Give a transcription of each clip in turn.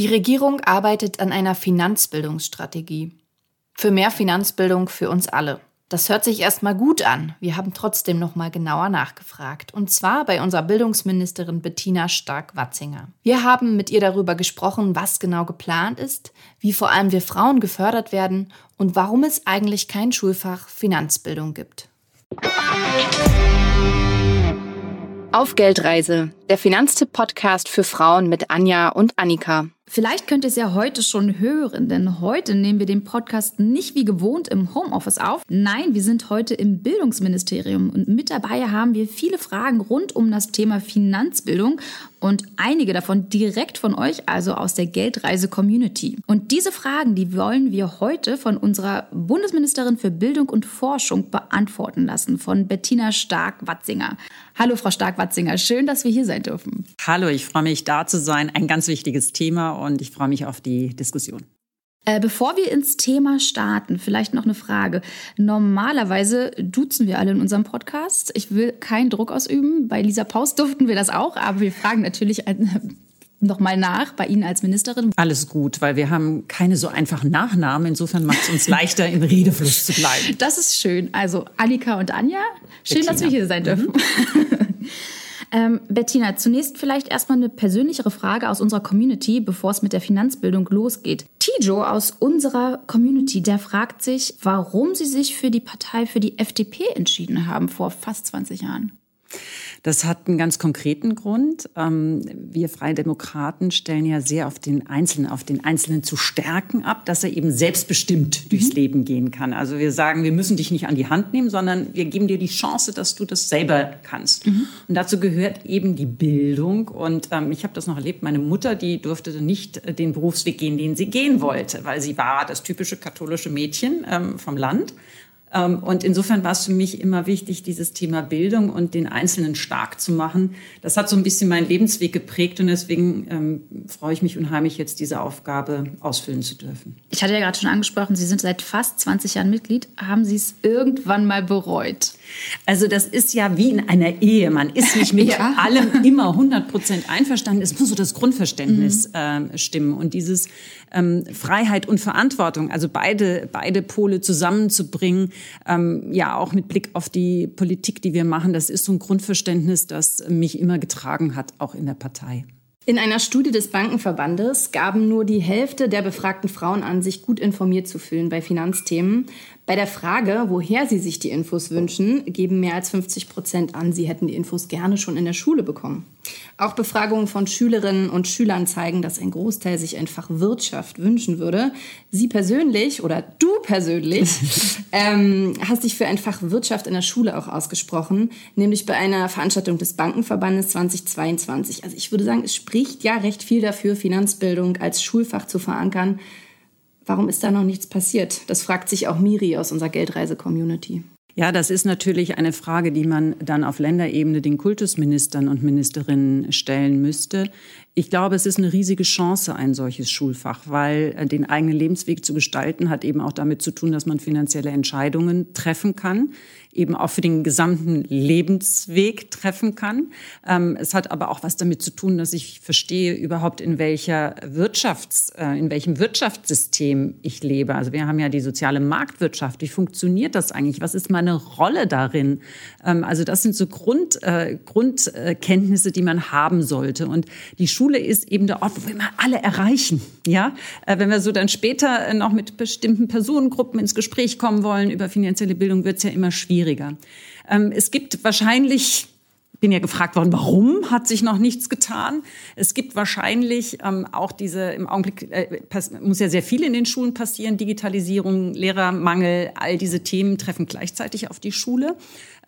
Die Regierung arbeitet an einer Finanzbildungsstrategie. Für mehr Finanzbildung für uns alle. Das hört sich erstmal gut an. Wir haben trotzdem noch mal genauer nachgefragt. Und zwar bei unserer Bildungsministerin Bettina Stark-Watzinger. Wir haben mit ihr darüber gesprochen, was genau geplant ist, wie vor allem wir Frauen gefördert werden und warum es eigentlich kein Schulfach Finanzbildung gibt. Auf Geldreise, der Finanztipp-Podcast für Frauen mit Anja und Annika. Vielleicht könnt ihr es ja heute schon hören, denn heute nehmen wir den Podcast nicht wie gewohnt im Homeoffice auf. Nein, wir sind heute im Bildungsministerium und mit dabei haben wir viele Fragen rund um das Thema Finanzbildung und einige davon direkt von euch, also aus der Geldreise-Community. Und diese Fragen, die wollen wir heute von unserer Bundesministerin für Bildung und Forschung beantworten lassen, von Bettina Stark-Watzinger. Hallo, Frau Stark-Watzinger, schön, dass wir hier sein dürfen. Hallo, ich freue mich, da zu sein. Ein ganz wichtiges Thema und ich freue mich auf die Diskussion. Äh, bevor wir ins Thema starten, vielleicht noch eine Frage. Normalerweise duzen wir alle in unserem Podcast. Ich will keinen Druck ausüben. Bei Lisa Paus durften wir das auch, aber wir fragen natürlich nochmal nach bei Ihnen als Ministerin. Alles gut, weil wir haben keine so einfachen Nachnamen. Insofern macht es uns leichter, im Redefluss zu bleiben. Das ist schön. Also Annika und Anja, schön, Bettina. dass wir hier sein dürfen. Mhm. Ähm, Bettina, zunächst vielleicht erstmal eine persönlichere Frage aus unserer Community, bevor es mit der Finanzbildung losgeht. Tijo aus unserer Community, der fragt sich, warum Sie sich für die Partei, für die FDP entschieden haben vor fast 20 Jahren. Das hat einen ganz konkreten Grund. Ähm, wir Freie Demokraten stellen ja sehr auf den Einzelnen, auf den Einzelnen zu stärken ab, dass er eben selbstbestimmt mhm. durchs Leben gehen kann. Also wir sagen, wir müssen dich nicht an die Hand nehmen, sondern wir geben dir die Chance, dass du das selber kannst. Mhm. Und dazu gehört eben die Bildung. Und ähm, ich habe das noch erlebt. Meine Mutter, die durfte nicht den Berufsweg gehen, den sie gehen wollte, weil sie war das typische katholische Mädchen ähm, vom Land. Ähm, und insofern war es für mich immer wichtig, dieses Thema Bildung und den Einzelnen stark zu machen. Das hat so ein bisschen meinen Lebensweg geprägt und deswegen ähm, freue ich mich unheimlich, jetzt diese Aufgabe ausfüllen zu dürfen. Ich hatte ja gerade schon angesprochen, Sie sind seit fast 20 Jahren Mitglied. Haben Sie es irgendwann mal bereut? Also das ist ja wie in einer Ehe. Man ist nicht mit ja. allem immer 100 Prozent einverstanden. Es muss so das Grundverständnis mhm. äh, stimmen und dieses ähm, Freiheit und Verantwortung, also beide, beide Pole zusammenzubringen, ähm, ja auch mit Blick auf die Politik, die wir machen, das ist so ein Grundverständnis, das mich immer getragen hat, auch in der Partei. In einer Studie des Bankenverbandes gaben nur die Hälfte der befragten Frauen an, sich gut informiert zu fühlen bei Finanzthemen. Bei der Frage, woher sie sich die Infos wünschen, geben mehr als 50 Prozent an, sie hätten die Infos gerne schon in der Schule bekommen. Auch Befragungen von Schülerinnen und Schülern zeigen, dass ein Großteil sich einfach Wirtschaft wünschen würde. Sie persönlich oder du persönlich ähm, hast dich für ein Fach Wirtschaft in der Schule auch ausgesprochen, nämlich bei einer Veranstaltung des Bankenverbandes 2022. Also ich würde sagen, es spricht ja recht viel dafür, Finanzbildung als Schulfach zu verankern. Warum ist da noch nichts passiert? Das fragt sich auch Miri aus unserer Geldreise-Community. Ja, das ist natürlich eine Frage, die man dann auf Länderebene den Kultusministern und Ministerinnen stellen müsste. Ich glaube, es ist eine riesige Chance, ein solches Schulfach, weil äh, den eigenen Lebensweg zu gestalten hat eben auch damit zu tun, dass man finanzielle Entscheidungen treffen kann eben auch für den gesamten Lebensweg treffen kann. Ähm, es hat aber auch was damit zu tun, dass ich verstehe überhaupt in welcher Wirtschafts, äh, in welchem Wirtschaftssystem ich lebe. Also wir haben ja die soziale Marktwirtschaft. Wie funktioniert das eigentlich? Was ist meine Rolle darin? Ähm, also das sind so Grund, äh, Grundkenntnisse, die man haben sollte. Und die Schule ist eben der Ort, wo wir mal alle erreichen. Ja, äh, wenn wir so dann später noch mit bestimmten Personengruppen ins Gespräch kommen wollen über finanzielle Bildung, wird es ja immer schwieriger schwieriger. Ähm, es gibt wahrscheinlich bin ja gefragt worden, warum hat sich noch nichts getan? Es gibt wahrscheinlich ähm, auch diese, im Augenblick äh, muss ja sehr viel in den Schulen passieren, Digitalisierung, Lehrermangel, all diese Themen treffen gleichzeitig auf die Schule.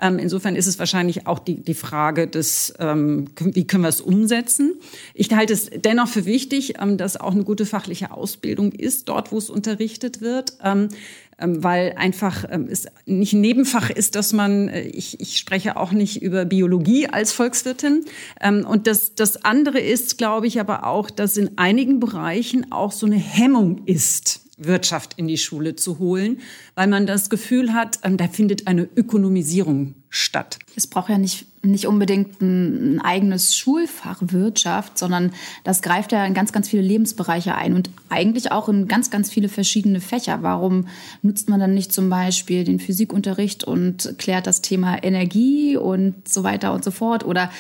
Ähm, insofern ist es wahrscheinlich auch die, die Frage des, ähm, wie können wir es umsetzen. Ich halte es dennoch für wichtig, ähm, dass auch eine gute fachliche Ausbildung ist, dort, wo es unterrichtet wird. Ähm, weil einfach ähm, es nicht ein Nebenfach ist, dass man, äh, ich, ich spreche auch nicht über Biologie als Volkswirtin. Ähm, und das, das andere ist, glaube ich, aber auch, dass in einigen Bereichen auch so eine Hemmung ist. Wirtschaft in die Schule zu holen, weil man das Gefühl hat, da findet eine Ökonomisierung statt. Es braucht ja nicht, nicht unbedingt ein, eigenes Schulfach Wirtschaft, sondern das greift ja in ganz, ganz viele Lebensbereiche ein und eigentlich auch in ganz, ganz viele verschiedene Fächer. Warum nutzt man dann nicht zum Beispiel den Physikunterricht und klärt das Thema Energie und so weiter und so fort? Oder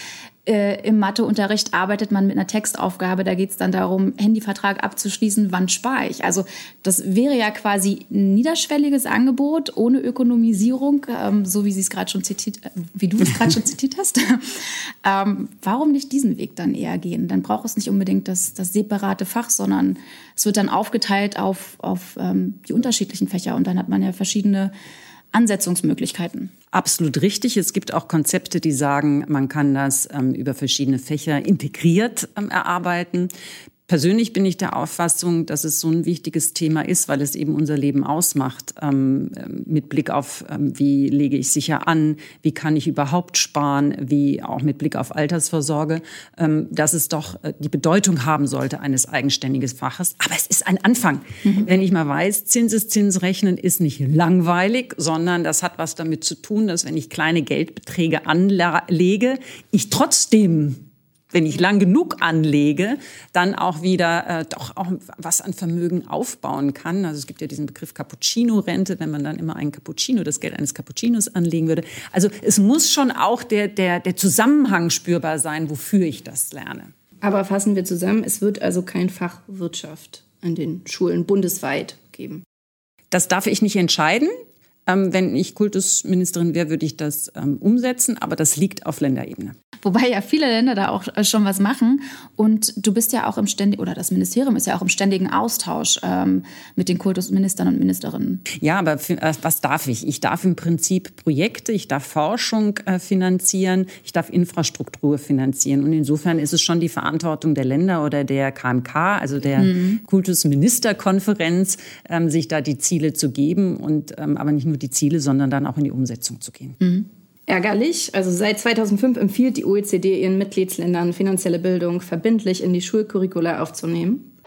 äh, im Matheunterricht arbeitet man mit einer Textaufgabe, da geht es dann darum, Handyvertrag abzuschließen, wann spare ich. Also das wäre ja quasi ein niederschwelliges Angebot ohne Ökonomisierung, ähm, so wie Sie es gerade schon zitiert, äh, wie du es gerade schon zitiert hast. ähm, warum nicht diesen Weg dann eher gehen? Dann braucht es nicht unbedingt das, das separate Fach, sondern es wird dann aufgeteilt auf, auf ähm, die unterschiedlichen Fächer und dann hat man ja verschiedene Ansetzungsmöglichkeiten. Absolut richtig. Es gibt auch Konzepte, die sagen, man kann das ähm, über verschiedene Fächer integriert ähm, erarbeiten. Persönlich bin ich der Auffassung, dass es so ein wichtiges Thema ist, weil es eben unser Leben ausmacht, ähm, mit Blick auf, ähm, wie lege ich sicher an, wie kann ich überhaupt sparen, wie auch mit Blick auf Altersvorsorge, ähm, dass es doch äh, die Bedeutung haben sollte eines eigenständigen Faches. Aber es ist ein Anfang. Mhm. Wenn ich mal weiß, Zinseszinsrechnen ist nicht langweilig, sondern das hat was damit zu tun, dass wenn ich kleine Geldbeträge anlege, ich trotzdem wenn ich lang genug anlege, dann auch wieder äh, doch auch was an Vermögen aufbauen kann. Also es gibt ja diesen Begriff Cappuccino-Rente, wenn man dann immer einen Cappuccino, das Geld eines Cappuccinos anlegen würde. Also es muss schon auch der, der, der Zusammenhang spürbar sein, wofür ich das lerne. Aber fassen wir zusammen, es wird also kein Fach Wirtschaft an den Schulen bundesweit geben. Das darf ich nicht entscheiden. Ähm, wenn ich Kultusministerin wäre, würde ich das ähm, umsetzen, aber das liegt auf Länderebene. Wobei ja viele Länder da auch äh, schon was machen. Und du bist ja auch im ständigen, oder das Ministerium ist ja auch im ständigen Austausch ähm, mit den Kultusministern und Ministerinnen. Ja, aber für, äh, was darf ich? Ich darf im Prinzip Projekte, ich darf Forschung äh, finanzieren, ich darf Infrastruktur finanzieren. Und insofern ist es schon die Verantwortung der Länder oder der KMK, also der mhm. Kultusministerkonferenz, ähm, sich da die Ziele zu geben und ähm, aber nicht nur die Ziele, sondern dann auch in die Umsetzung zu gehen. Mhm. Ärgerlich. Also seit 2005 empfiehlt die OECD ihren Mitgliedsländern, finanzielle Bildung verbindlich in die Schulcurricula aufzunehmen.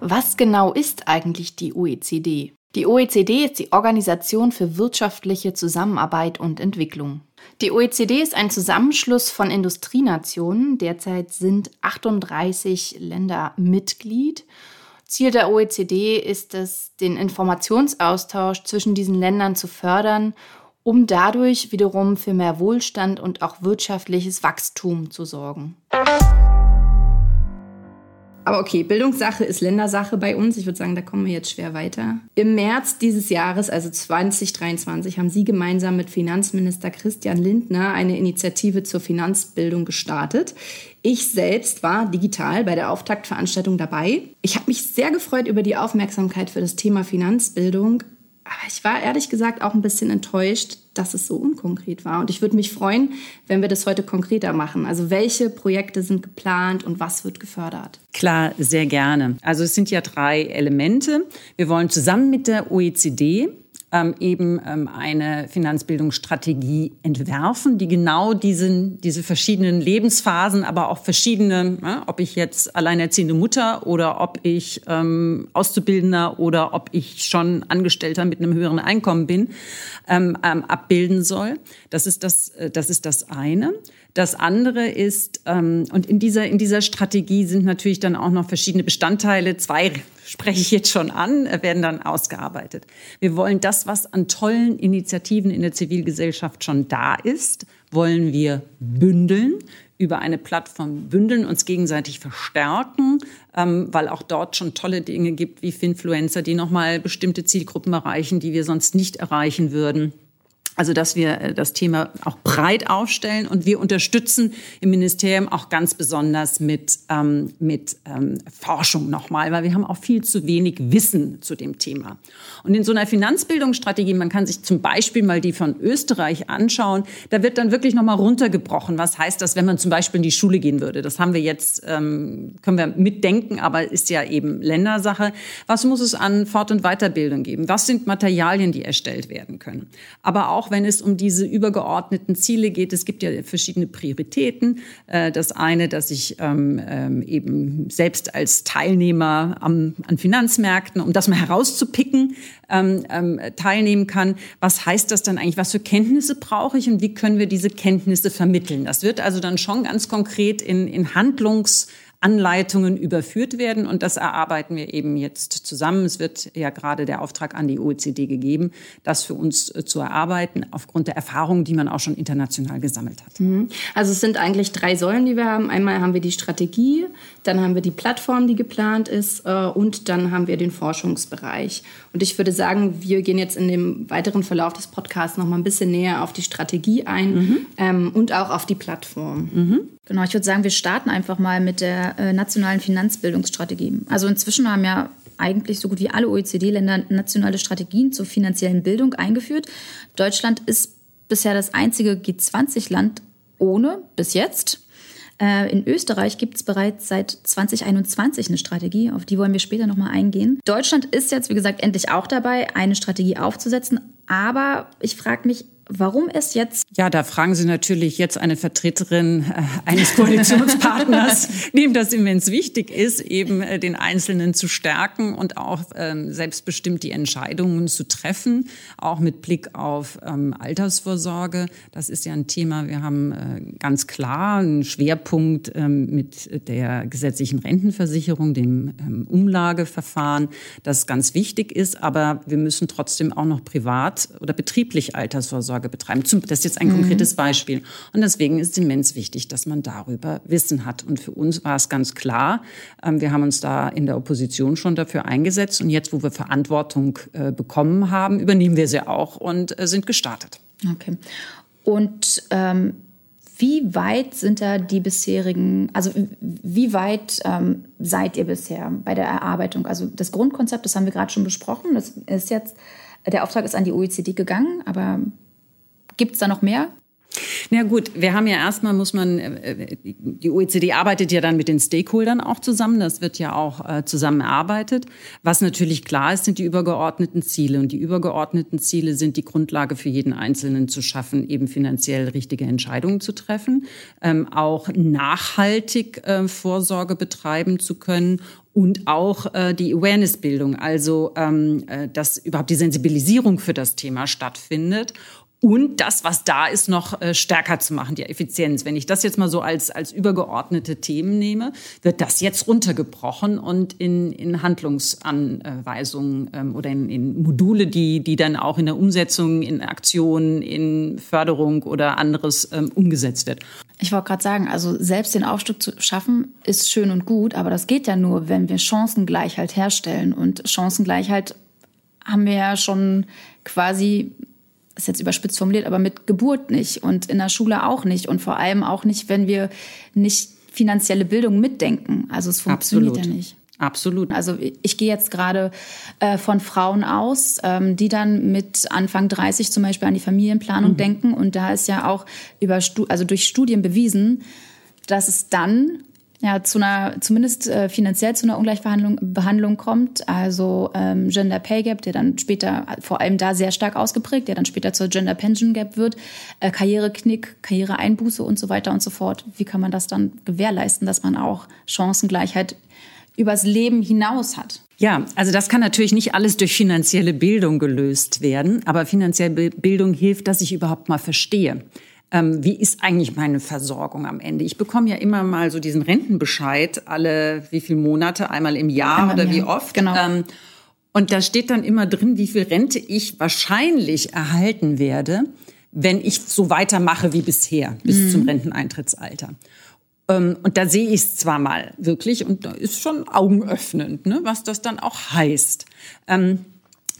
Was genau ist eigentlich die OECD? Die OECD ist die Organisation für wirtschaftliche Zusammenarbeit und Entwicklung. Die OECD ist ein Zusammenschluss von Industrienationen. Derzeit sind 38 Länder Mitglied. Ziel der OECD ist es, den Informationsaustausch zwischen diesen Ländern zu fördern, um dadurch wiederum für mehr Wohlstand und auch wirtschaftliches Wachstum zu sorgen. Aber okay, Bildungssache ist Ländersache bei uns. Ich würde sagen, da kommen wir jetzt schwer weiter. Im März dieses Jahres, also 2023, haben Sie gemeinsam mit Finanzminister Christian Lindner eine Initiative zur Finanzbildung gestartet. Ich selbst war digital bei der Auftaktveranstaltung dabei. Ich habe mich sehr gefreut über die Aufmerksamkeit für das Thema Finanzbildung. Aber ich war ehrlich gesagt auch ein bisschen enttäuscht, dass es so unkonkret war. Und ich würde mich freuen, wenn wir das heute konkreter machen. Also welche Projekte sind geplant und was wird gefördert? Klar, sehr gerne. Also es sind ja drei Elemente. Wir wollen zusammen mit der OECD ähm, eben ähm, eine Finanzbildungsstrategie entwerfen, die genau diesen, diese verschiedenen Lebensphasen, aber auch verschiedene, ja, ob ich jetzt alleinerziehende Mutter oder ob ich ähm, Auszubildender oder ob ich schon Angestellter mit einem höheren Einkommen bin, ähm, ähm, abbilden soll. Das ist das, äh, das ist das eine. Das andere ist, ähm, und in dieser, in dieser Strategie sind natürlich dann auch noch verschiedene Bestandteile. Zwei spreche ich jetzt schon an, äh, werden dann ausgearbeitet. Wir wollen das, was an tollen Initiativen in der Zivilgesellschaft schon da ist, wollen wir bündeln über eine Plattform bündeln, uns gegenseitig verstärken, ähm, weil auch dort schon tolle Dinge gibt wie Finfluencer, die nochmal bestimmte Zielgruppen erreichen, die wir sonst nicht erreichen würden. Also, dass wir äh, das Thema auch breit aufstellen und wir unterstützen im Ministerium auch ganz besonders mit, ähm, mit ähm, Forschung nochmal, weil wir haben auch viel zu wenig Wissen zu dem Thema. Und in so einer Finanzbildungsstrategie, man kann sich zum Beispiel mal die von Österreich anschauen, da wird dann wirklich nochmal runtergebrochen. Was heißt das, wenn man zum Beispiel in die Schule gehen würde? Das haben wir jetzt, ähm, können wir mitdenken, aber ist ja eben Ländersache. Was muss es an Fort- und Weiterbildung geben? Was sind Materialien, die erstellt werden können? Aber auch auch wenn es um diese übergeordneten Ziele geht. Es gibt ja verschiedene Prioritäten. Äh, das eine, dass ich ähm, ähm, eben selbst als Teilnehmer an Finanzmärkten, um das mal herauszupicken, ähm, teilnehmen kann. Was heißt das dann eigentlich? Was für Kenntnisse brauche ich und wie können wir diese Kenntnisse vermitteln? Das wird also dann schon ganz konkret in, in Handlungs Anleitungen überführt werden. Und das erarbeiten wir eben jetzt zusammen. Es wird ja gerade der Auftrag an die OECD gegeben, das für uns äh, zu erarbeiten, aufgrund der Erfahrungen, die man auch schon international gesammelt hat. Mhm. Also es sind eigentlich drei Säulen, die wir haben. Einmal haben wir die Strategie, dann haben wir die Plattform, die geplant ist, äh, und dann haben wir den Forschungsbereich. Und ich würde sagen, wir gehen jetzt in dem weiteren Verlauf des Podcasts noch mal ein bisschen näher auf die Strategie ein mhm. ähm, und auch auf die Plattform. Mhm. Genau, ich würde sagen, wir starten einfach mal mit der äh, nationalen Finanzbildungsstrategie. Also inzwischen haben ja eigentlich so gut wie alle OECD-Länder nationale Strategien zur finanziellen Bildung eingeführt. Deutschland ist bisher das einzige G20-Land ohne bis jetzt. Äh, in Österreich gibt es bereits seit 2021 eine Strategie, auf die wollen wir später nochmal eingehen. Deutschland ist jetzt, wie gesagt, endlich auch dabei, eine Strategie aufzusetzen. Aber ich frage mich, Warum ist jetzt? Ja, da fragen Sie natürlich jetzt eine Vertreterin äh, eines Koalitionspartners, dem das immens wichtig ist, eben äh, den Einzelnen zu stärken und auch ähm, selbstbestimmt die Entscheidungen zu treffen, auch mit Blick auf ähm, Altersvorsorge. Das ist ja ein Thema. Wir haben äh, ganz klar einen Schwerpunkt ähm, mit der gesetzlichen Rentenversicherung, dem ähm, Umlageverfahren, das ganz wichtig ist. Aber wir müssen trotzdem auch noch privat oder betrieblich Altersvorsorge Vorsorge betreiben. Das ist jetzt ein mhm. konkretes Beispiel. Und deswegen ist es immens wichtig, dass man darüber Wissen hat. Und für uns war es ganz klar, ähm, wir haben uns da in der Opposition schon dafür eingesetzt. Und jetzt, wo wir Verantwortung äh, bekommen haben, übernehmen wir sie auch und äh, sind gestartet. Okay. Und ähm, wie weit sind da die bisherigen, also wie weit ähm, seid ihr bisher bei der Erarbeitung? Also das Grundkonzept, das haben wir gerade schon besprochen. Das ist jetzt, der Auftrag ist an die OECD gegangen, aber Gibt es da noch mehr? Na gut, wir haben ja erstmal, muss man, äh, die OECD arbeitet ja dann mit den Stakeholdern auch zusammen. Das wird ja auch äh, zusammen erarbeitet. Was natürlich klar ist, sind die übergeordneten Ziele. Und die übergeordneten Ziele sind die Grundlage für jeden Einzelnen zu schaffen, eben finanziell richtige Entscheidungen zu treffen, ähm, auch nachhaltig äh, Vorsorge betreiben zu können und auch äh, die Awareness-Bildung, also ähm, äh, dass überhaupt die Sensibilisierung für das Thema stattfindet und das, was da ist, noch äh, stärker zu machen, die Effizienz. Wenn ich das jetzt mal so als, als übergeordnete Themen nehme, wird das jetzt runtergebrochen und in, in Handlungsanweisungen ähm, oder in, in Module, die, die dann auch in der Umsetzung, in Aktionen, in Förderung oder anderes ähm, umgesetzt wird. Ich wollte gerade sagen, also selbst den Aufstieg zu schaffen, ist schön und gut, aber das geht ja nur, wenn wir Chancengleichheit herstellen. Und Chancengleichheit haben wir ja schon quasi ist jetzt überspitzt formuliert, aber mit Geburt nicht und in der Schule auch nicht und vor allem auch nicht, wenn wir nicht finanzielle Bildung mitdenken. Also es funktioniert Absolut. ja nicht. Absolut. Also ich gehe jetzt gerade äh, von Frauen aus, ähm, die dann mit Anfang 30 zum Beispiel an die Familienplanung mhm. denken. Und da ist ja auch über also durch Studien bewiesen, dass es dann ja, zu einer, zumindest äh, finanziell zu einer Ungleichbehandlung Behandlung kommt. Also ähm, Gender Pay Gap, der dann später vor allem da sehr stark ausgeprägt, der dann später zur Gender Pension Gap wird, äh, Karriereknick, Karriereeinbuße und so weiter und so fort. Wie kann man das dann gewährleisten, dass man auch Chancengleichheit übers Leben hinaus hat? Ja, also das kann natürlich nicht alles durch finanzielle Bildung gelöst werden, aber finanzielle Bildung hilft, dass ich überhaupt mal verstehe ähm, wie ist eigentlich meine Versorgung am Ende? Ich bekomme ja immer mal so diesen Rentenbescheid alle wie viele Monate, einmal im Jahr einmal oder im wie oft. Genau. Ähm, und da steht dann immer drin, wie viel Rente ich wahrscheinlich erhalten werde, wenn ich so weitermache wie bisher bis mhm. zum Renteneintrittsalter. Ähm, und da sehe ich es zwar mal wirklich und da ist schon augenöffnend, ne, was das dann auch heißt.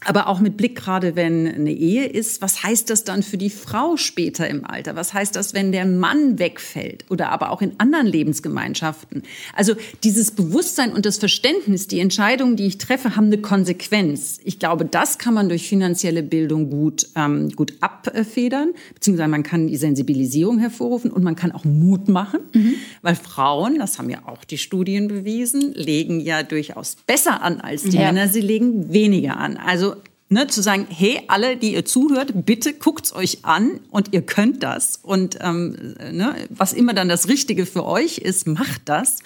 Aber auch mit Blick gerade, wenn eine Ehe ist, was heißt das dann für die Frau später im Alter? Was heißt das, wenn der Mann wegfällt oder aber auch in anderen Lebensgemeinschaften? Also dieses Bewusstsein und das Verständnis, die Entscheidungen, die ich treffe, haben eine Konsequenz. Ich glaube, das kann man durch finanzielle Bildung gut, ähm, gut abfedern, beziehungsweise man kann die Sensibilisierung hervorrufen und man kann auch Mut machen, mhm. weil Frauen, das haben ja auch die Studien bewiesen, legen ja durchaus besser an als die ja. Männer, sie legen weniger an. Also Ne, zu sagen, hey, alle, die ihr zuhört, bitte guckt's euch an und ihr könnt das. Und ähm, ne, was immer dann das Richtige für euch ist, macht das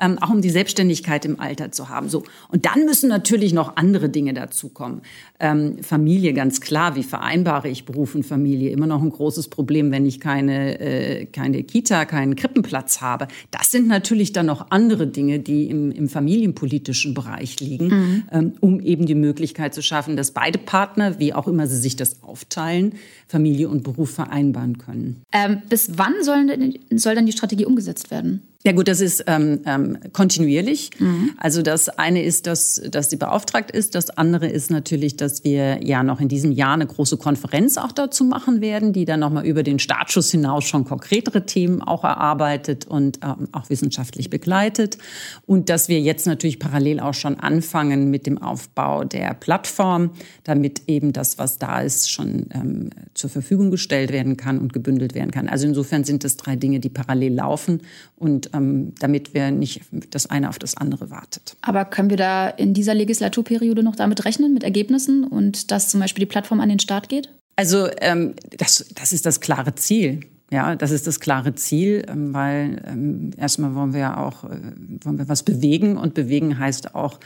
ähm, auch um die Selbstständigkeit im Alter zu haben. So. Und dann müssen natürlich noch andere Dinge dazukommen. Ähm, Familie, ganz klar. Wie vereinbare ich Beruf und Familie? Immer noch ein großes Problem, wenn ich keine, äh, keine Kita, keinen Krippenplatz habe. Das sind natürlich dann noch andere Dinge, die im, im familienpolitischen Bereich liegen, mhm. ähm, um eben die Möglichkeit zu schaffen, dass beide Partner, wie auch immer sie sich das aufteilen, Familie und Beruf vereinbaren können. Ähm, bis wann sollen, soll dann die Strategie umgesetzt werden? Ja gut, das ist ähm, ähm, kontinuierlich. Mhm. Also das eine ist, dass, dass sie beauftragt ist. Das andere ist natürlich, dass wir ja noch in diesem Jahr eine große Konferenz auch dazu machen werden, die dann nochmal über den Startschuss hinaus schon konkretere Themen auch erarbeitet und ähm, auch wissenschaftlich begleitet. Und dass wir jetzt natürlich parallel auch schon anfangen mit dem Aufbau der Plattform, damit eben das, was da ist, schon ähm, zur Verfügung gestellt werden kann und gebündelt werden kann. Also insofern sind das drei Dinge, die parallel laufen und ähm, damit wir nicht das eine auf das andere wartet. Aber können wir da in dieser Legislaturperiode noch damit rechnen, mit Ergebnissen und dass zum Beispiel die Plattform an den Start geht? Also ähm, das, das ist das klare Ziel. Ja, das ist das klare Ziel, ähm, weil ähm, erstmal wollen wir ja auch äh, wollen wir was bewegen und bewegen heißt auch,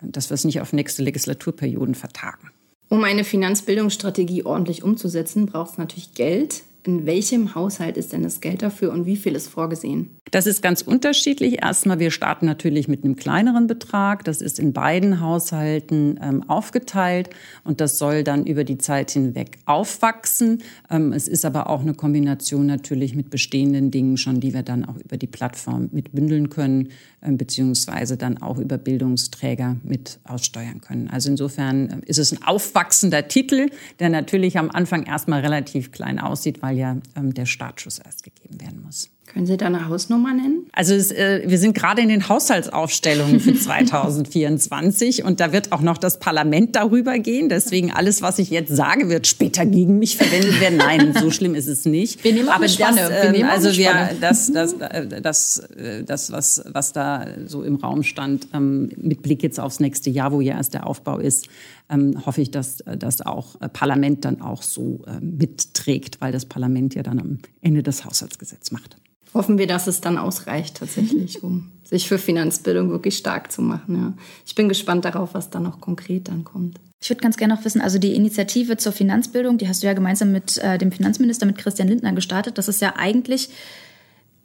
dass wir es nicht auf nächste Legislaturperioden vertagen. Um eine Finanzbildungsstrategie ordentlich umzusetzen, braucht es natürlich Geld. In welchem Haushalt ist denn das Geld dafür und wie viel ist vorgesehen? Das ist ganz unterschiedlich. Erstmal, wir starten natürlich mit einem kleineren Betrag. Das ist in beiden Haushalten ähm, aufgeteilt und das soll dann über die Zeit hinweg aufwachsen. Ähm, es ist aber auch eine Kombination natürlich mit bestehenden Dingen schon, die wir dann auch über die Plattform mit bündeln können, beziehungsweise dann auch über Bildungsträger mit aussteuern können. Also insofern ähm, ist es ein aufwachsender Titel, der natürlich am Anfang erstmal relativ klein aussieht, weil ja ähm, der Startschuss erst gegeben werden muss. Können Sie da eine Hausnummer nennen? Also es, äh, wir sind gerade in den Haushaltsaufstellungen für 2024 und da wird auch noch das Parlament darüber gehen. Deswegen alles, was ich jetzt sage, wird später gegen mich verwendet werden. Nein, so schlimm ist es nicht. Wir nehmen auch Aber eine Spanne. Das, äh, wir also wir, das, das, äh, das, äh, das, was, was da so im Raum stand, ähm, mit Blick jetzt aufs nächste Jahr, wo ja erst der Aufbau ist, ähm, hoffe ich, dass das auch äh, Parlament dann auch so äh, mitträgt, weil das Parlament ja dann am Ende das Haushaltsgesetz macht. Hoffen wir, dass es dann ausreicht tatsächlich, um sich für Finanzbildung wirklich stark zu machen. Ja. Ich bin gespannt darauf, was da noch konkret dann kommt. Ich würde ganz gerne noch wissen, also die Initiative zur Finanzbildung, die hast du ja gemeinsam mit äh, dem Finanzminister, mit Christian Lindner gestartet. Das ist ja eigentlich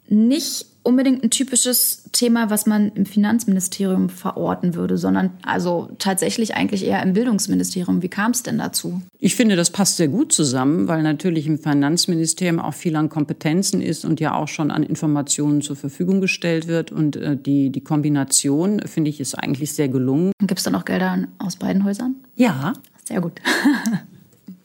nicht unbedingt ein typisches Thema, was man im Finanzministerium verorten würde, sondern also tatsächlich eigentlich eher im Bildungsministerium. Wie kam es denn dazu? Ich finde, das passt sehr gut zusammen, weil natürlich im Finanzministerium auch viel an Kompetenzen ist und ja auch schon an Informationen zur Verfügung gestellt wird. Und äh, die, die Kombination, finde ich, ist eigentlich sehr gelungen. Gibt es da noch Gelder aus beiden Häusern? Ja. Sehr gut.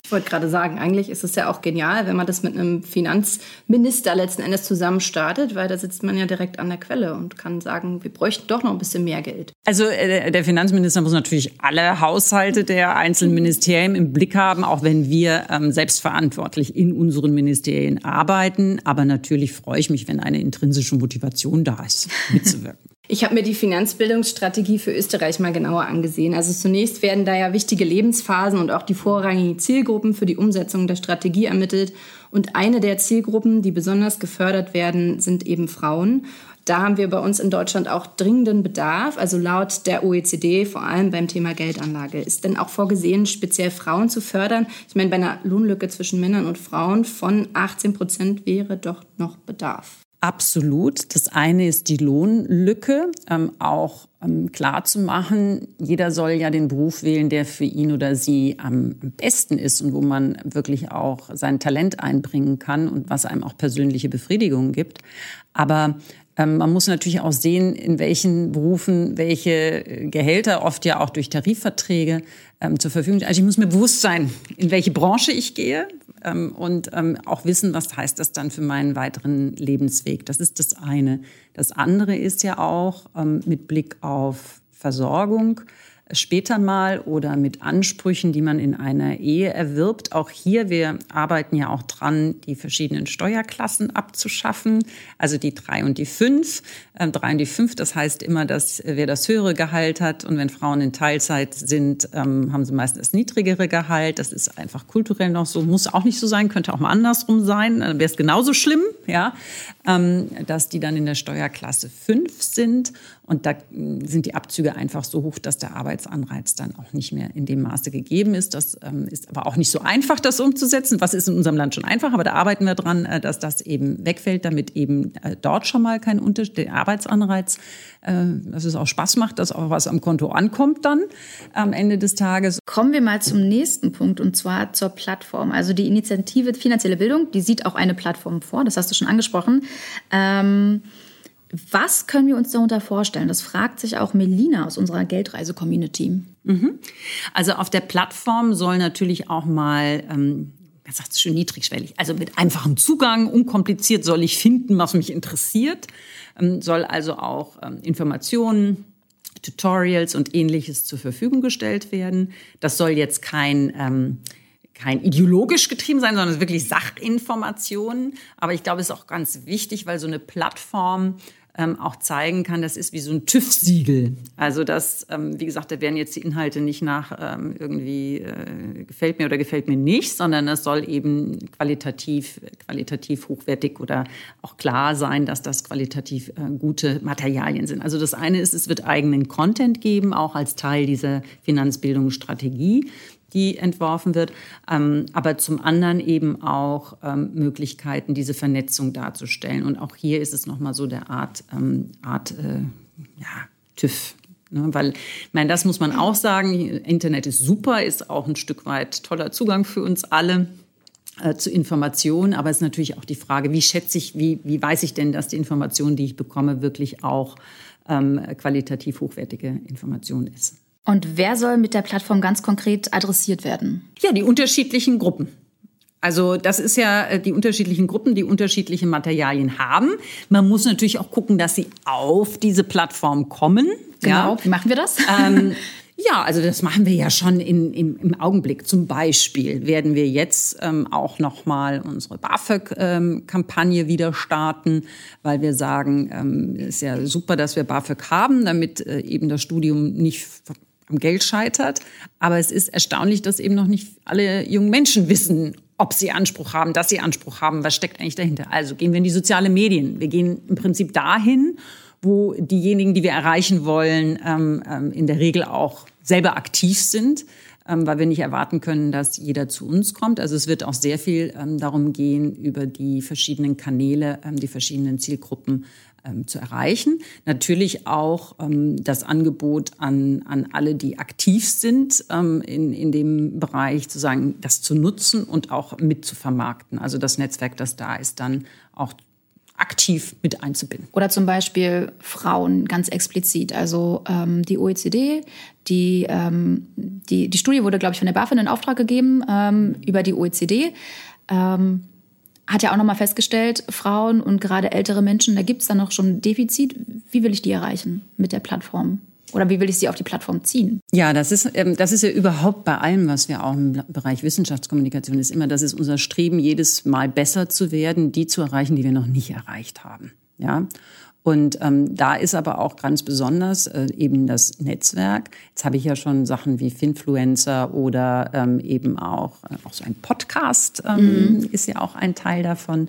Ich wollte gerade sagen, eigentlich ist es ja auch genial, wenn man das mit einem Finanzminister letzten Endes zusammen startet, weil da sitzt man ja direkt an der Quelle und kann sagen, wir bräuchten doch noch ein bisschen mehr Geld. Also äh, der Finanzminister muss natürlich alle Haushalte der einzelnen Ministerien im Blick haben, auch wenn wir ähm, selbstverantwortlich in unseren Ministerien arbeiten. Aber natürlich freue ich mich, wenn eine intrinsische Motivation da ist, mitzuwirken. Ich habe mir die Finanzbildungsstrategie für Österreich mal genauer angesehen. Also zunächst werden da ja wichtige Lebensphasen und auch die vorrangigen Zielgruppen für die Umsetzung der Strategie ermittelt. Und eine der Zielgruppen, die besonders gefördert werden, sind eben Frauen. Da haben wir bei uns in Deutschland auch dringenden Bedarf. Also laut der OECD, vor allem beim Thema Geldanlage, ist denn auch vorgesehen, speziell Frauen zu fördern. Ich meine, bei einer Lohnlücke zwischen Männern und Frauen von 18 Prozent wäre doch noch Bedarf. Absolut. Das eine ist die Lohnlücke, ähm, auch ähm, klar zu machen. Jeder soll ja den Beruf wählen, der für ihn oder sie am besten ist und wo man wirklich auch sein Talent einbringen kann und was einem auch persönliche Befriedigung gibt. Aber man muss natürlich auch sehen, in welchen Berufen welche Gehälter, oft ja auch durch Tarifverträge, ähm, zur Verfügung stehen. Also ich muss mir bewusst sein, in welche Branche ich gehe, ähm, und ähm, auch wissen, was heißt das dann für meinen weiteren Lebensweg. Das ist das eine. Das andere ist ja auch ähm, mit Blick auf Versorgung später mal oder mit Ansprüchen, die man in einer Ehe erwirbt. Auch hier, wir arbeiten ja auch dran, die verschiedenen Steuerklassen abzuschaffen, also die drei und die fünf. Ähm, drei und die fünf, das heißt immer, dass wer das höhere Gehalt hat und wenn Frauen in Teilzeit sind, ähm, haben sie meistens das niedrigere Gehalt. Das ist einfach kulturell noch so, muss auch nicht so sein, könnte auch mal andersrum sein, dann wäre es genauso schlimm, ja, ähm, dass die dann in der Steuerklasse fünf sind und da sind die Abzüge einfach so hoch, dass der Arbeitsanreiz dann auch nicht mehr in dem Maße gegeben ist. Das ähm, ist aber auch nicht so einfach, das umzusetzen. Was ist in unserem Land schon einfach, aber da arbeiten wir dran, äh, dass das eben wegfällt, damit eben äh, dort schon mal kein Unterschied, der Arbeitsanreiz, äh, dass es auch Spaß macht, dass auch was am Konto ankommt dann am Ende des Tages. Kommen wir mal zum nächsten Punkt und zwar zur Plattform. Also die Initiative Finanzielle Bildung, die sieht auch eine Plattform vor, das hast du schon angesprochen. Ähm was können wir uns darunter vorstellen? Das fragt sich auch Melina aus unserer Geldreise-Community. Mhm. Also auf der Plattform soll natürlich auch mal, ähm, man sagt es schön niedrigschwellig, also mit einfachem Zugang, unkompliziert soll ich finden, was mich interessiert, ähm, soll also auch ähm, Informationen, Tutorials und ähnliches zur Verfügung gestellt werden. Das soll jetzt kein ähm, kein ideologisch getrieben sein, sondern wirklich Sachinformationen. Aber ich glaube, es ist auch ganz wichtig, weil so eine Plattform ähm, auch zeigen kann, das ist wie so ein TÜV-Siegel. Also das, ähm, wie gesagt, da werden jetzt die Inhalte nicht nach ähm, irgendwie äh, gefällt mir oder gefällt mir nicht, sondern es soll eben qualitativ, qualitativ hochwertig oder auch klar sein, dass das qualitativ äh, gute Materialien sind. Also das eine ist, es wird eigenen Content geben, auch als Teil dieser Finanzbildungsstrategie die entworfen wird, ähm, aber zum anderen eben auch ähm, Möglichkeiten, diese Vernetzung darzustellen. Und auch hier ist es nochmal so der Art, ähm, Art äh, ja, TÜV. Ne? Weil, ich meine, das muss man auch sagen, Internet ist super, ist auch ein Stück weit toller Zugang für uns alle äh, zu Informationen, aber es ist natürlich auch die Frage, wie schätze ich, wie, wie weiß ich denn, dass die Information, die ich bekomme, wirklich auch ähm, qualitativ hochwertige Information ist. Und wer soll mit der Plattform ganz konkret adressiert werden? Ja, die unterschiedlichen Gruppen. Also das ist ja äh, die unterschiedlichen Gruppen, die unterschiedliche Materialien haben. Man muss natürlich auch gucken, dass sie auf diese Plattform kommen. Genau. Ja. Wie machen wir das? Ähm, ja, also das machen wir ja schon in, im, im Augenblick. Zum Beispiel werden wir jetzt ähm, auch noch mal unsere BAföG-Kampagne ähm, wieder starten, weil wir sagen, ähm, ist ja super, dass wir BAföG haben, damit äh, eben das Studium nicht am Geld scheitert. Aber es ist erstaunlich, dass eben noch nicht alle jungen Menschen wissen, ob sie Anspruch haben, dass sie Anspruch haben, was steckt eigentlich dahinter. Also gehen wir in die sozialen Medien. Wir gehen im Prinzip dahin, wo diejenigen, die wir erreichen wollen, ähm, ähm, in der Regel auch selber aktiv sind, ähm, weil wir nicht erwarten können, dass jeder zu uns kommt. Also es wird auch sehr viel ähm, darum gehen, über die verschiedenen Kanäle, ähm, die verschiedenen Zielgruppen ähm, zu erreichen. Natürlich auch ähm, das Angebot an, an alle, die aktiv sind ähm, in, in dem Bereich, zu sagen, das zu nutzen und auch mit zu vermarkten. Also das Netzwerk, das da ist, dann auch aktiv mit einzubinden. Oder zum Beispiel Frauen ganz explizit. Also ähm, die OECD, die, ähm, die, die Studie wurde, glaube ich, von der BaFin in Auftrag gegeben ähm, über die OECD. Ähm, hat ja auch nochmal festgestellt, Frauen und gerade ältere Menschen, da gibt es dann noch schon ein Defizit. Wie will ich die erreichen mit der Plattform? Oder wie will ich sie auf die Plattform ziehen? Ja, das ist, ähm, das ist ja überhaupt bei allem, was wir auch im Bereich Wissenschaftskommunikation ist, immer, das ist unser Streben, jedes Mal besser zu werden, die zu erreichen, die wir noch nicht erreicht haben. Ja. Und ähm, da ist aber auch ganz besonders äh, eben das Netzwerk. Jetzt habe ich ja schon Sachen wie Finfluencer oder ähm, eben auch, äh, auch so ein Podcast ähm, mhm. ist ja auch ein Teil davon.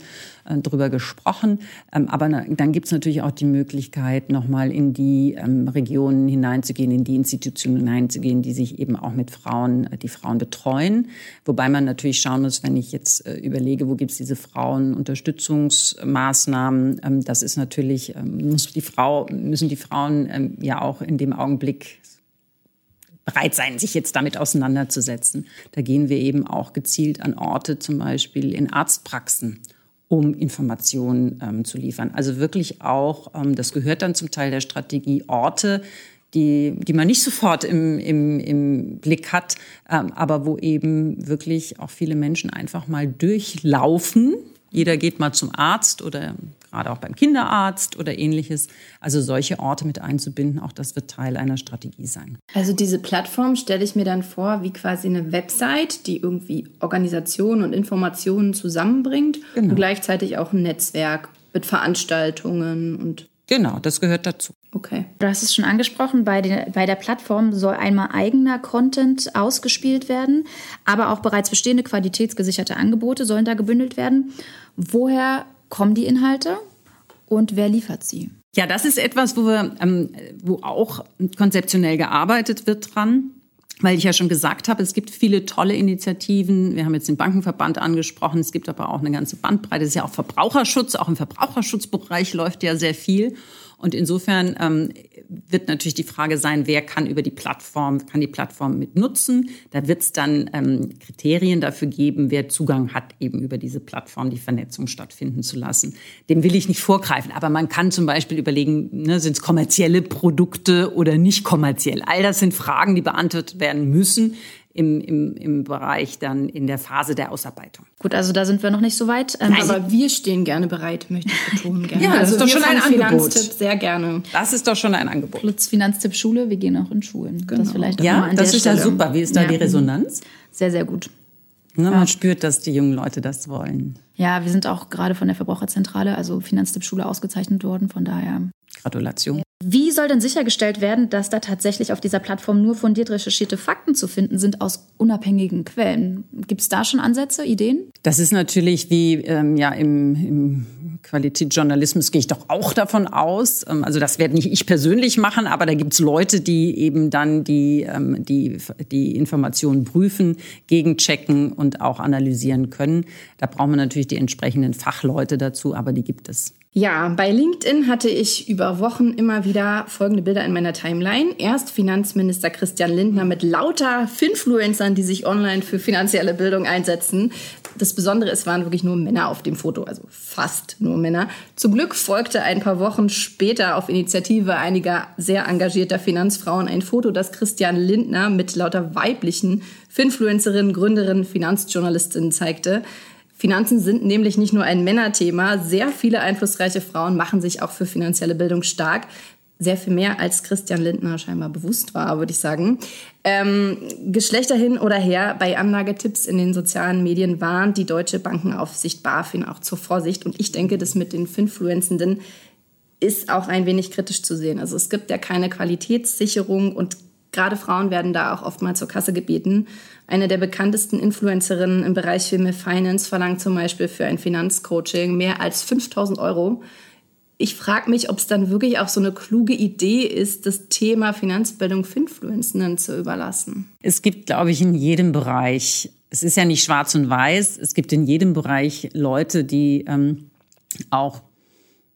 Äh, drüber gesprochen. Ähm, aber dann gibt es natürlich auch die Möglichkeit, nochmal in die ähm, Regionen hineinzugehen, in die Institutionen hineinzugehen, die sich eben auch mit Frauen, äh, die Frauen betreuen. Wobei man natürlich schauen muss, wenn ich jetzt äh, überlege, wo gibt es diese Frauenunterstützungsmaßnahmen, ähm, das ist natürlich, muss die Frau, müssen die Frauen ja auch in dem Augenblick bereit sein, sich jetzt damit auseinanderzusetzen. Da gehen wir eben auch gezielt an Orte, zum Beispiel in Arztpraxen um Informationen ähm, zu liefern. Also wirklich auch, ähm, das gehört dann zum Teil der Strategie, Orte, die, die man nicht sofort im, im, im Blick hat, ähm, aber wo eben wirklich auch viele Menschen einfach mal durchlaufen Jeder geht mal zum Arzt oder gerade auch beim Kinderarzt oder ähnliches. Also solche Orte mit einzubinden, auch das wird Teil einer Strategie sein. Also diese Plattform stelle ich mir dann vor wie quasi eine Website, die irgendwie Organisationen und Informationen zusammenbringt genau. und gleichzeitig auch ein Netzwerk mit Veranstaltungen und Genau, das gehört dazu. Okay. Du hast es schon angesprochen, bei der, bei der Plattform soll einmal eigener Content ausgespielt werden, aber auch bereits bestehende qualitätsgesicherte Angebote sollen da gebündelt werden. Woher kommen die Inhalte und wer liefert sie? Ja, das ist etwas, wo wir, ähm, wo auch konzeptionell gearbeitet wird dran. Weil ich ja schon gesagt habe, es gibt viele tolle Initiativen. Wir haben jetzt den Bankenverband angesprochen. Es gibt aber auch eine ganze Bandbreite. Es ist ja auch Verbraucherschutz. Auch im Verbraucherschutzbereich läuft ja sehr viel. Und insofern ähm, wird natürlich die Frage sein, wer kann über die Plattform, kann die Plattform mit nutzen. Da wird es dann ähm, Kriterien dafür geben, wer Zugang hat, eben über diese Plattform die Vernetzung stattfinden zu lassen. Dem will ich nicht vorgreifen, aber man kann zum Beispiel überlegen, ne, sind es kommerzielle Produkte oder nicht kommerziell. All das sind Fragen, die beantwortet werden müssen im, im, im Bereich dann in der Phase der Ausarbeitung. Gut, also da sind wir noch nicht so weit. Ähm, aber wir stehen gerne bereit, möchte ich betonen. Gerne. ja, das also ist doch schon ein Angebot. sehr gerne. Das ist doch schon ein Angebot. Plus Finanztipp Schule, wir gehen auch in Schulen. Genau. Das vielleicht auch ja, das ist ja super. Wie ist da ja. die Resonanz? Sehr, sehr gut. Ne, ja. Man spürt, dass die jungen Leute das wollen. Ja, wir sind auch gerade von der Verbraucherzentrale, also Finanztipp Schule, ausgezeichnet worden. Von daher. Gratulation. Wie soll denn sichergestellt werden, dass da tatsächlich auf dieser Plattform nur fundiert recherchierte Fakten zu finden sind aus unabhängigen Quellen? Gibt es da schon Ansätze, Ideen? Das ist natürlich wie ähm, ja im, im Qualitätsjournalismus gehe ich doch auch davon aus. Ähm, also das werde nicht ich persönlich machen, aber da gibt es Leute, die eben dann die, ähm, die, die Informationen prüfen, gegenchecken und auch analysieren können. Da braucht man natürlich die entsprechenden Fachleute dazu, aber die gibt es. Ja, bei LinkedIn hatte ich über Wochen immer wieder folgende Bilder in meiner Timeline. Erst Finanzminister Christian Lindner mit lauter Finfluencern, die sich online für finanzielle Bildung einsetzen. Das Besondere, es waren wirklich nur Männer auf dem Foto, also fast nur Männer. Zum Glück folgte ein paar Wochen später auf Initiative einiger sehr engagierter Finanzfrauen ein Foto, das Christian Lindner mit lauter weiblichen Finfluencerinnen, Gründerinnen, Finanzjournalistinnen zeigte. Finanzen sind nämlich nicht nur ein Männerthema. Sehr viele einflussreiche Frauen machen sich auch für finanzielle Bildung stark. Sehr viel mehr als Christian Lindner scheinbar bewusst war, würde ich sagen. Ähm, Geschlechter hin oder her, bei Anlagetipps in den sozialen Medien warnt die deutsche Bankenaufsicht BaFin auch zur Vorsicht. Und ich denke, das mit den Finfluenzenden ist auch ein wenig kritisch zu sehen. Also es gibt ja keine Qualitätssicherung und gerade Frauen werden da auch oftmals zur Kasse gebeten. Eine der bekanntesten Influencerinnen im Bereich Female Finance verlangt zum Beispiel für ein Finanzcoaching mehr als 5000 Euro. Ich frage mich, ob es dann wirklich auch so eine kluge Idee ist, das Thema Finanzbildung Finfluencern zu überlassen. Es gibt, glaube ich, in jedem Bereich, es ist ja nicht schwarz und weiß, es gibt in jedem Bereich Leute, die ähm, auch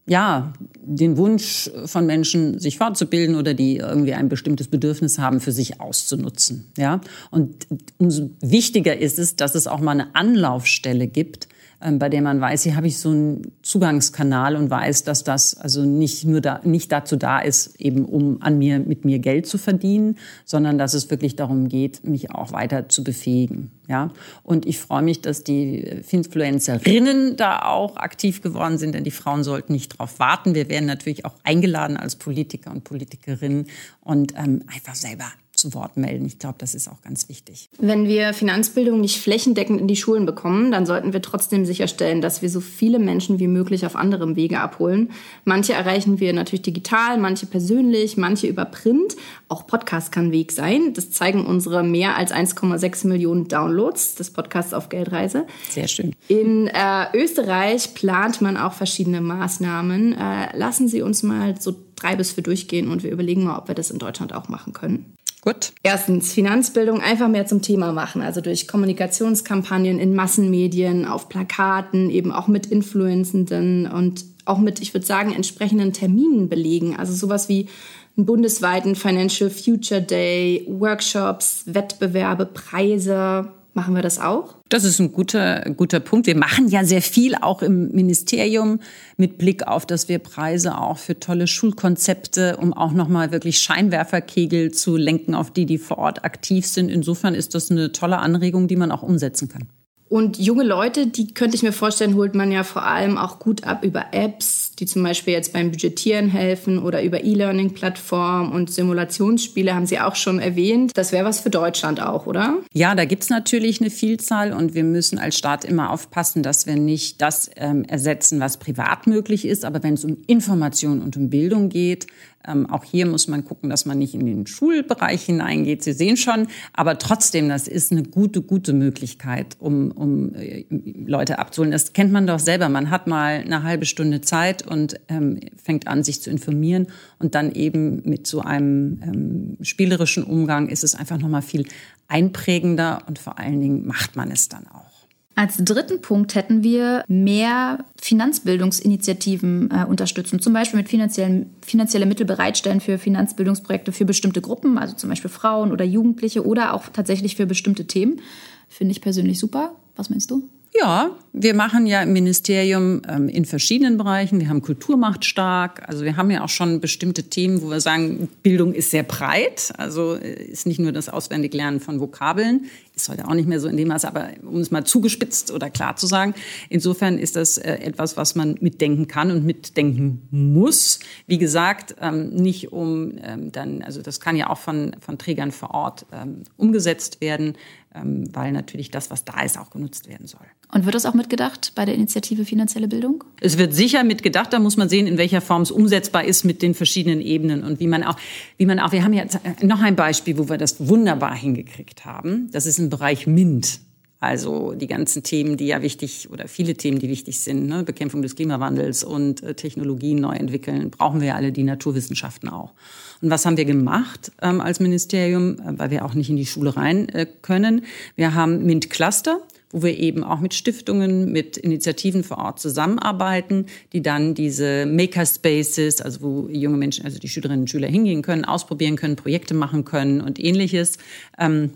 ja, den Wunsch von Menschen, sich fortzubilden oder die irgendwie ein bestimmtes Bedürfnis haben, für sich auszunutzen. Ja, und umso wichtiger ist es, dass es auch mal eine Anlaufstelle gibt, bei der man weiß, hier habe ich so einen Zugangskanal und weiß, dass das also nicht nur da, nicht dazu da ist, eben um an mir, mit mir Geld zu verdienen, sondern dass es wirklich darum geht, mich auch weiter zu befähigen. Ja, und ich freue mich, dass die Finfluencerinnen da auch aktiv geworden sind, denn die Frauen sollten nicht darauf warten. Wir werden natürlich auch eingeladen als Politiker und Politikerinnen und ähm, einfach selber zu Wort melden. Ich glaube, das ist auch ganz wichtig. Wenn wir Finanzbildung nicht flächendeckend in die Schulen bekommen, dann sollten wir trotzdem sicherstellen, dass wir so viele Menschen wie möglich auf anderem Wege abholen. Manche erreichen wir natürlich digital, manche persönlich, manche über Print. Auch Podcast kann Weg sein. Das zeigen unsere mehr als 1,6 Millionen Downloads des Podcasts auf Geldreise. Sehr schön. In äh, Österreich plant man auch verschiedene Maßnahmen. Äh, lassen Sie uns mal so drei bis vier durchgehen und wir überlegen mal, ob wir das in Deutschland auch machen können. Gut. Erstens, Finanzbildung einfach mehr zum Thema machen, also durch Kommunikationskampagnen in Massenmedien, auf Plakaten, eben auch mit Influenzenden und auch mit, ich würde sagen, entsprechenden Terminen belegen. Also sowas wie einen bundesweiten Financial Future Day, Workshops, Wettbewerbe, Preise, Machen wir das auch? Das ist ein guter, guter Punkt. Wir machen ja sehr viel auch im Ministerium mit Blick auf, dass wir Preise auch für tolle Schulkonzepte, um auch nochmal wirklich Scheinwerferkegel zu lenken auf die, die vor Ort aktiv sind. Insofern ist das eine tolle Anregung, die man auch umsetzen kann. Und junge Leute, die könnte ich mir vorstellen, holt man ja vor allem auch gut ab über Apps, die zum Beispiel jetzt beim Budgetieren helfen oder über E-Learning-Plattformen und Simulationsspiele haben Sie auch schon erwähnt. Das wäre was für Deutschland auch, oder? Ja, da gibt es natürlich eine Vielzahl und wir müssen als Staat immer aufpassen, dass wir nicht das ähm, ersetzen, was privat möglich ist. Aber wenn es um Information und um Bildung geht, ähm, auch hier muss man gucken, dass man nicht in den Schulbereich hineingeht. Sie sehen schon, aber trotzdem, das ist eine gute, gute Möglichkeit, um, um äh, Leute abzuholen. Das kennt man doch selber. Man hat mal eine halbe Stunde Zeit und ähm, fängt an, sich zu informieren. Und dann eben mit so einem ähm, spielerischen Umgang ist es einfach nochmal viel einprägender und vor allen Dingen macht man es dann auch. Als dritten Punkt hätten wir mehr Finanzbildungsinitiativen äh, unterstützen, zum Beispiel mit finanziellen, finanzielle Mittel bereitstellen für Finanzbildungsprojekte für bestimmte Gruppen, also zum Beispiel Frauen oder Jugendliche oder auch tatsächlich für bestimmte Themen. Finde ich persönlich super. Was meinst du? Ja, wir machen ja im Ministerium ähm, in verschiedenen Bereichen. Wir haben Kultur macht stark. Also wir haben ja auch schon bestimmte Themen, wo wir sagen, Bildung ist sehr breit. Also äh, ist nicht nur das Auswendiglernen von Vokabeln, ist heute auch nicht mehr so in dem Maße, aber um es mal zugespitzt oder klar zu sagen, insofern ist das äh, etwas, was man mitdenken kann und mitdenken muss. Wie gesagt, ähm, nicht um ähm, dann, also das kann ja auch von, von Trägern vor Ort ähm, umgesetzt werden, weil natürlich das, was da ist, auch genutzt werden soll. Und wird das auch mitgedacht bei der Initiative Finanzielle Bildung? Es wird sicher mitgedacht. Da muss man sehen, in welcher Form es umsetzbar ist mit den verschiedenen Ebenen und wie man auch, wie man auch, wir haben jetzt noch ein Beispiel, wo wir das wunderbar hingekriegt haben. Das ist im Bereich MINT. Also die ganzen Themen, die ja wichtig oder viele Themen, die wichtig sind, ne? Bekämpfung des Klimawandels und äh, Technologien neu entwickeln, brauchen wir ja alle die Naturwissenschaften auch. Und was haben wir gemacht ähm, als Ministerium, äh, weil wir auch nicht in die Schule rein äh, können? Wir haben MINT Cluster wo wir eben auch mit Stiftungen, mit Initiativen vor Ort zusammenarbeiten, die dann diese Makerspaces, also wo junge Menschen, also die Schülerinnen und Schüler hingehen können, ausprobieren können, Projekte machen können und ähnliches. Ähm,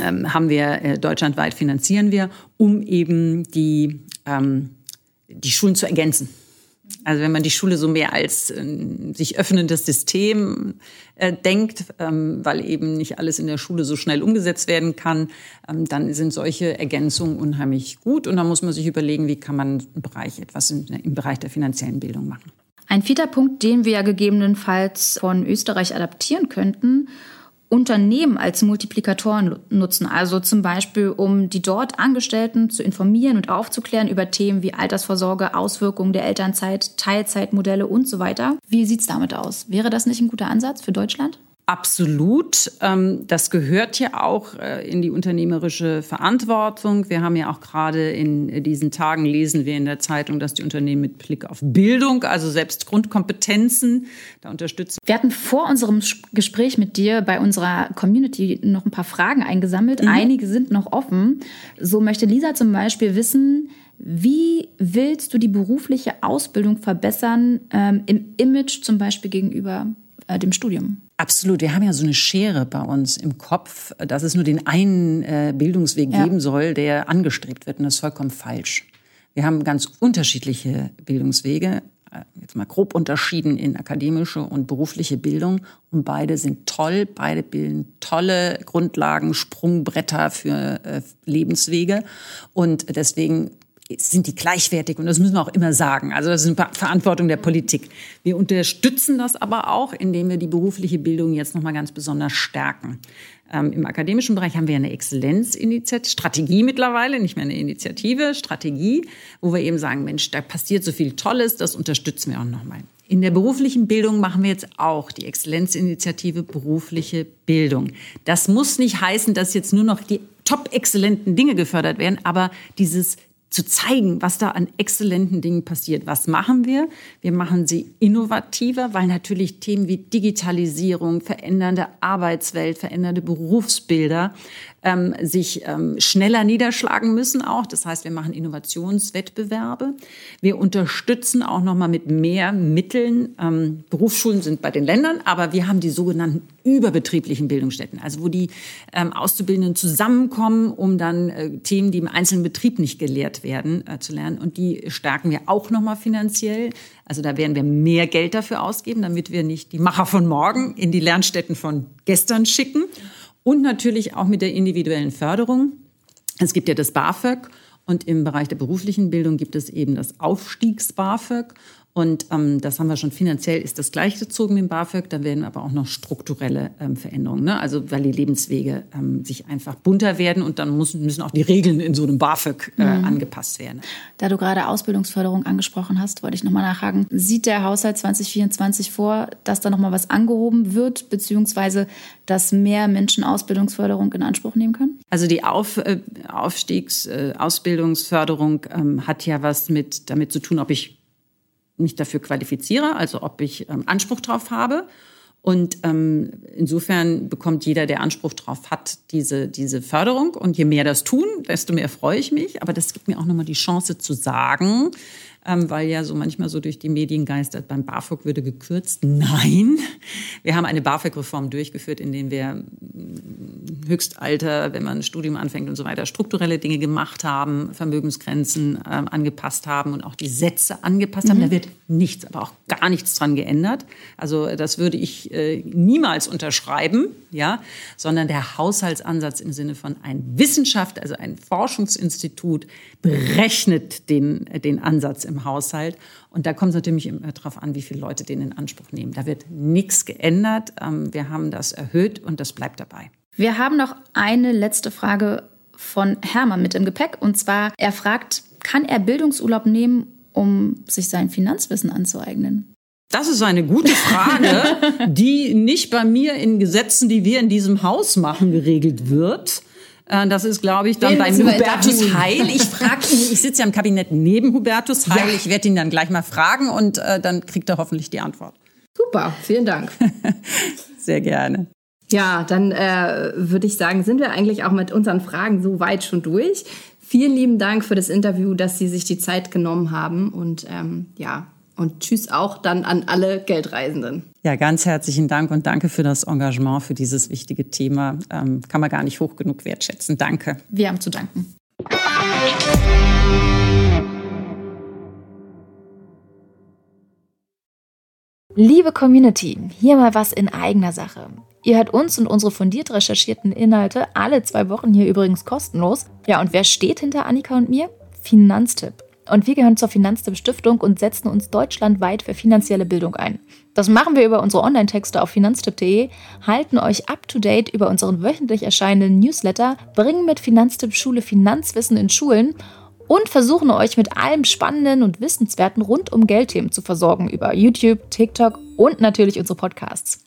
ähm, haben wir äh, deutschlandweit finanzieren wir, um eben die, ähm, die Schulen zu ergänzen. Also wenn man die Schule so mehr als äh, sich öffnendes System äh, denkt, ähm, weil eben nicht alles in der Schule so schnell umgesetzt werden kann, ähm, dann sind solche Ergänzungen unheimlich gut. Und da muss man sich überlegen, wie kann man im Bereich etwas im, im Bereich der finanziellen Bildung machen. Ein vierter Punkt, den wir ja gegebenenfalls von Österreich adaptieren könnten Unternehmen als Multiplikatoren nutzen. Also zum Beispiel, um die dort Angestellten zu informieren und aufzuklären über Themen wie Altersvorsorge, Auswirkungen der Elternzeit, Teilzeitmodelle und so weiter. Wie sieht's damit aus? Wäre das nicht ein guter Ansatz für Deutschland? Absolut. Ähm, das gehört ja auch äh, in die unternehmerische Verantwortung. Wir haben ja auch gerade in diesen Tagen lesen wir in der Zeitung, dass die Unternehmen mit Blick auf Bildung, also selbst Grundkompetenzen, da unterstützen. Wir hatten vor unserem Gespräch mit dir bei unserer Community noch ein paar Fragen eingesammelt. Mhm. Einige sind noch offen. So möchte Lisa zum Beispiel wissen, wie willst du die berufliche Ausbildung verbessern ähm, im Image zum Beispiel gegenüber äh, dem Studium? Absolut. Wir haben ja so eine Schere bei uns im Kopf, dass es nur den einen äh, Bildungsweg ja. geben soll, der angestrebt wird. Und das ist vollkommen falsch. Wir haben ganz unterschiedliche Bildungswege, äh, jetzt mal grob unterschieden in akademische und berufliche Bildung. Und beide sind toll. Beide bilden tolle Grundlagen, Sprungbretter für äh, Lebenswege. Und deswegen sind die gleichwertig und das müssen wir auch immer sagen. Also das ist eine Verantwortung der Politik. Wir unterstützen das aber auch, indem wir die berufliche Bildung jetzt noch mal ganz besonders stärken. Ähm, Im akademischen Bereich haben wir eine Exzellenzinitiative, Strategie mittlerweile, nicht mehr eine Initiative, Strategie, wo wir eben sagen, Mensch, da passiert so viel Tolles, das unterstützen wir auch noch mal. In der beruflichen Bildung machen wir jetzt auch die Exzellenzinitiative berufliche Bildung. Das muss nicht heißen, dass jetzt nur noch die top exzellenten Dinge gefördert werden, aber dieses zu zeigen, was da an exzellenten Dingen passiert. Was machen wir? Wir machen sie innovativer, weil natürlich Themen wie Digitalisierung, verändernde Arbeitswelt, verändernde Berufsbilder ähm, sich ähm, schneller niederschlagen müssen auch. Das heißt, wir machen Innovationswettbewerbe. Wir unterstützen auch noch mal mit mehr Mitteln. Ähm, Berufsschulen sind bei den Ländern, aber wir haben die sogenannten überbetrieblichen Bildungsstätten, also wo die ähm, Auszubildenden zusammenkommen, um dann äh, Themen, die im einzelnen Betrieb nicht gelehrt werden, äh, zu lernen. Und die stärken wir auch noch mal finanziell. Also da werden wir mehr Geld dafür ausgeben, damit wir nicht die Macher von morgen in die Lernstätten von gestern schicken und natürlich auch mit der individuellen Förderung. Es gibt ja das BAföG und im Bereich der beruflichen Bildung gibt es eben das Aufstiegs-BAföG. Und ähm, das haben wir schon finanziell ist das gleichgezogen mit dem BAföG. Da werden aber auch noch strukturelle ähm, Veränderungen. Ne? Also weil die Lebenswege ähm, sich einfach bunter werden und dann müssen, müssen auch die Regeln in so einem BAföG äh, mhm. angepasst werden. Da du gerade Ausbildungsförderung angesprochen hast, wollte ich nochmal nachhaken. Sieht der Haushalt 2024 vor, dass da nochmal was angehoben wird, beziehungsweise dass mehr Menschen Ausbildungsförderung in Anspruch nehmen können? Also die Auf, äh, Aufstiegs-, äh, Ausbildungsförderung ähm, hat ja was mit damit zu tun, ob ich mich dafür qualifiziere, also ob ich ähm, Anspruch drauf habe. Und ähm, insofern bekommt jeder, der Anspruch drauf hat, diese, diese Förderung. Und je mehr das tun, desto mehr freue ich mich. Aber das gibt mir auch nochmal die Chance zu sagen, ähm, weil ja so manchmal so durch die Medien geistert, beim BAföG würde gekürzt. Nein, wir haben eine BAföG-Reform durchgeführt, in der wir mm, Höchstalter, wenn man ein Studium anfängt und so weiter, strukturelle Dinge gemacht haben, Vermögensgrenzen äh, angepasst haben und auch die Sätze angepasst haben. Mhm. Da wird nichts, aber auch gar nichts dran geändert. Also das würde ich äh, niemals unterschreiben, ja, sondern der Haushaltsansatz im Sinne von ein Wissenschaft, also ein Forschungsinstitut berechnet den, den Ansatz im Haushalt. Und da kommt es natürlich immer darauf an, wie viele Leute den in Anspruch nehmen. Da wird nichts geändert. Ähm, wir haben das erhöht und das bleibt dabei. Wir haben noch eine letzte Frage von Hermann mit im Gepäck. Und zwar, er fragt, kann er Bildungsurlaub nehmen, um sich sein Finanzwissen anzueignen? Das ist eine gute Frage, die nicht bei mir in Gesetzen, die wir in diesem Haus machen, geregelt wird. Äh, das ist, glaube ich, dann bei Hubertus Heil. Ich frage ihn, ich sitze ja im Kabinett neben Hubertus Heil. Ja. Ich werde ihn dann gleich mal fragen und äh, dann kriegt er hoffentlich die Antwort. Super, vielen Dank. Sehr gerne. Ja, dann äh, würde ich sagen, sind wir eigentlich auch mit unseren Fragen so weit schon durch. Vielen lieben Dank für das Interview, dass Sie sich die Zeit genommen haben und ähm, ja, und tschüss auch dann an alle Geldreisenden. Ja, ganz herzlichen Dank und danke für das Engagement für dieses wichtige Thema. Ähm, kann man gar nicht hoch genug wertschätzen. Danke. Wir haben zu danken. Liebe Community, hier mal was in eigener Sache. Ihr hört uns und unsere fundiert recherchierten Inhalte alle zwei Wochen hier übrigens kostenlos. Ja, und wer steht hinter Annika und mir? Finanztipp. Und wir gehören zur Finanztipp Stiftung und setzen uns deutschlandweit für finanzielle Bildung ein. Das machen wir über unsere Online-Texte auf finanztipp.de, halten euch up-to-date über unseren wöchentlich erscheinenden Newsletter, bringen mit Finanztipp Schule Finanzwissen in Schulen und versuchen euch mit allem Spannenden und Wissenswerten rund um Geldthemen zu versorgen über YouTube, TikTok und natürlich unsere Podcasts.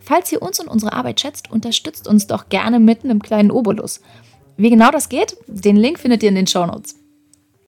Falls ihr uns und unsere Arbeit schätzt, unterstützt uns doch gerne mitten im kleinen Obolus. Wie genau das geht, den Link findet ihr in den Show Notes.